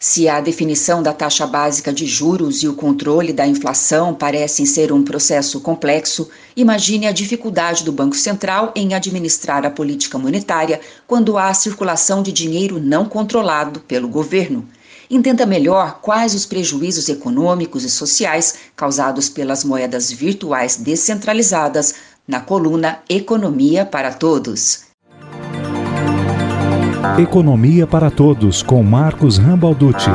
Se a definição da taxa básica de juros e o controle da inflação parecem ser um processo complexo, imagine a dificuldade do Banco Central em administrar a política monetária quando há circulação de dinheiro não controlado pelo governo. Entenda melhor quais os prejuízos econômicos e sociais causados pelas moedas virtuais descentralizadas na coluna Economia para Todos. Economia para Todos, com Marcos Rambalducci.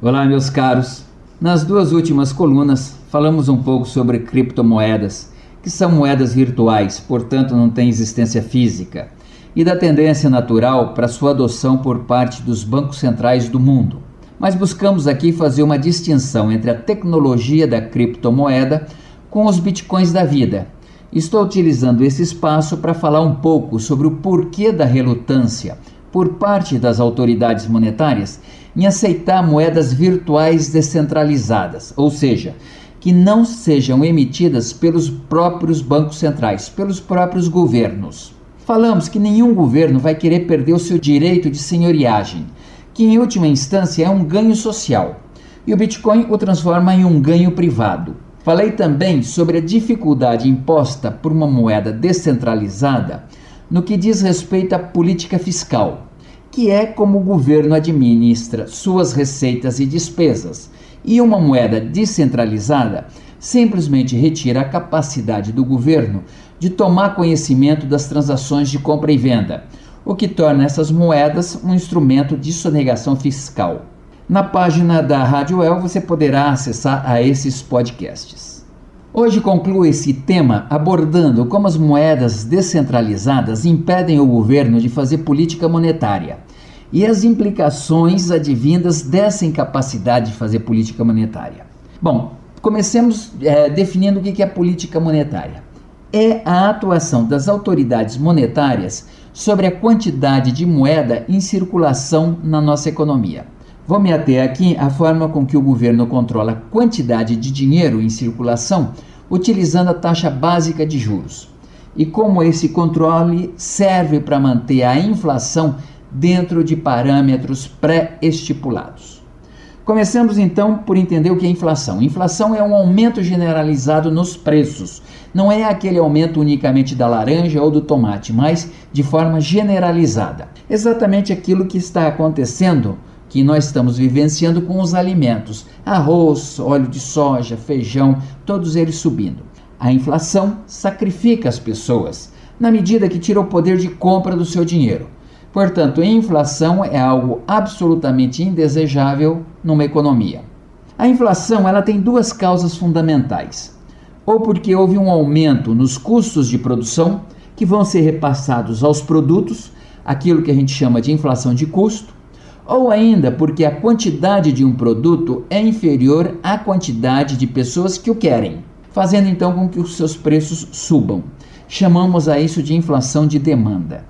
Olá, meus caros. Nas duas últimas colunas, falamos um pouco sobre criptomoedas, que são moedas virtuais, portanto não têm existência física, e da tendência natural para sua adoção por parte dos bancos centrais do mundo. Mas buscamos aqui fazer uma distinção entre a tecnologia da criptomoeda com os bitcoins da vida Estou utilizando esse espaço para falar um pouco sobre o porquê da relutância por parte das autoridades monetárias em aceitar moedas virtuais descentralizadas, ou seja, que não sejam emitidas pelos próprios bancos centrais, pelos próprios governos. Falamos que nenhum governo vai querer perder o seu direito de senhoriagem, que em última instância é um ganho social, e o Bitcoin o transforma em um ganho privado. Falei também sobre a dificuldade imposta por uma moeda descentralizada no que diz respeito à política fiscal, que é como o governo administra suas receitas e despesas, e uma moeda descentralizada simplesmente retira a capacidade do governo de tomar conhecimento das transações de compra e venda, o que torna essas moedas um instrumento de sonegação fiscal. Na página da Rádio El você poderá acessar a esses podcasts. Hoje concluo esse tema abordando como as moedas descentralizadas impedem o governo de fazer política monetária e as implicações advindas dessa incapacidade de fazer política monetária. Bom, comecemos é, definindo o que é política monetária. É a atuação das autoridades monetárias sobre a quantidade de moeda em circulação na nossa economia. Vou me ater aqui à forma com que o governo controla a quantidade de dinheiro em circulação utilizando a taxa básica de juros e como esse controle serve para manter a inflação dentro de parâmetros pré-estipulados. Começamos então por entender o que é inflação. Inflação é um aumento generalizado nos preços. Não é aquele aumento unicamente da laranja ou do tomate, mas de forma generalizada. Exatamente aquilo que está acontecendo que nós estamos vivenciando com os alimentos: arroz, óleo de soja, feijão, todos eles subindo. A inflação sacrifica as pessoas, na medida que tira o poder de compra do seu dinheiro. Portanto, a inflação é algo absolutamente indesejável numa economia. A inflação ela tem duas causas fundamentais. Ou porque houve um aumento nos custos de produção, que vão ser repassados aos produtos, aquilo que a gente chama de inflação de custo, ou ainda porque a quantidade de um produto é inferior à quantidade de pessoas que o querem, fazendo então com que os seus preços subam. Chamamos a isso de inflação de demanda.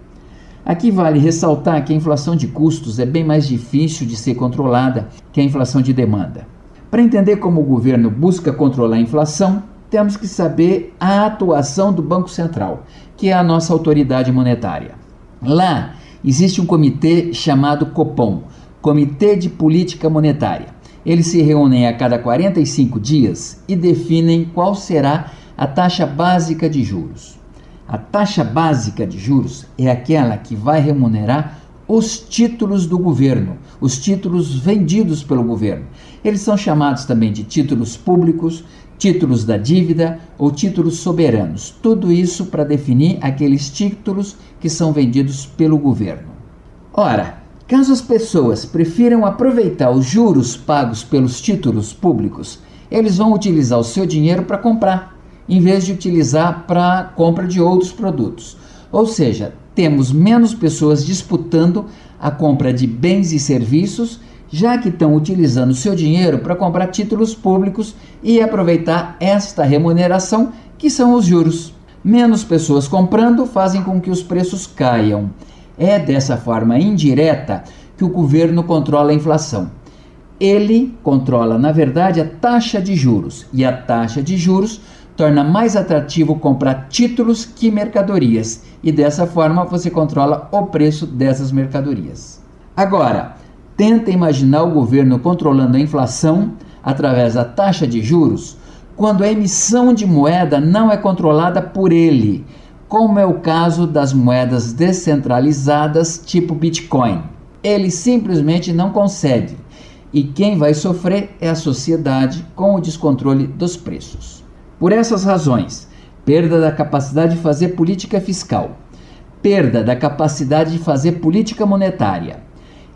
Aqui vale ressaltar que a inflação de custos é bem mais difícil de ser controlada que a inflação de demanda. Para entender como o governo busca controlar a inflação, temos que saber a atuação do Banco Central, que é a nossa autoridade monetária. Lá, existe um comitê chamado COPOM, Comitê de Política Monetária. Eles se reúnem a cada 45 dias e definem qual será a taxa básica de juros. A taxa básica de juros é aquela que vai remunerar os títulos do governo, os títulos vendidos pelo governo. Eles são chamados também de títulos públicos, títulos da dívida ou títulos soberanos. Tudo isso para definir aqueles títulos que são vendidos pelo governo. Ora, caso as pessoas prefiram aproveitar os juros pagos pelos títulos públicos, eles vão utilizar o seu dinheiro para comprar, em vez de utilizar para compra de outros produtos. Ou seja, temos menos pessoas disputando a compra de bens e serviços já que estão utilizando seu dinheiro para comprar títulos públicos e aproveitar esta remuneração, que são os juros. Menos pessoas comprando fazem com que os preços caiam. É dessa forma indireta que o governo controla a inflação. Ele controla, na verdade, a taxa de juros, e a taxa de juros torna mais atrativo comprar títulos que mercadorias e dessa forma você controla o preço dessas mercadorias. Agora, tenta imaginar o governo controlando a inflação através da taxa de juros quando a emissão de moeda não é controlada por ele, como é o caso das moedas descentralizadas tipo Bitcoin. Ele simplesmente não concede e quem vai sofrer é a sociedade com o descontrole dos preços. Por essas razões, perda da capacidade de fazer política fiscal, perda da capacidade de fazer política monetária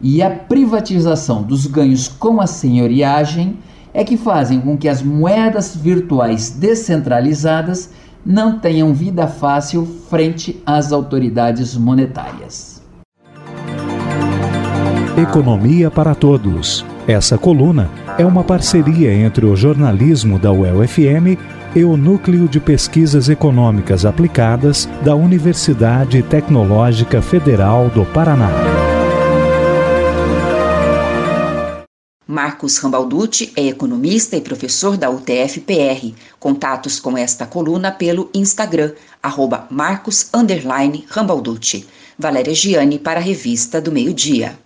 e a privatização dos ganhos com a senhoriagem é que fazem com que as moedas virtuais descentralizadas não tenham vida fácil frente às autoridades monetárias. Economia para Todos. Essa coluna é uma parceria entre o jornalismo da UEL-FM e o Núcleo de Pesquisas Econômicas Aplicadas da Universidade Tecnológica Federal do Paraná. Marcos Rambalducci é economista e professor da UTF-PR. Contatos com esta coluna pelo Instagram, arroba. Valéria Giani para a Revista do Meio Dia.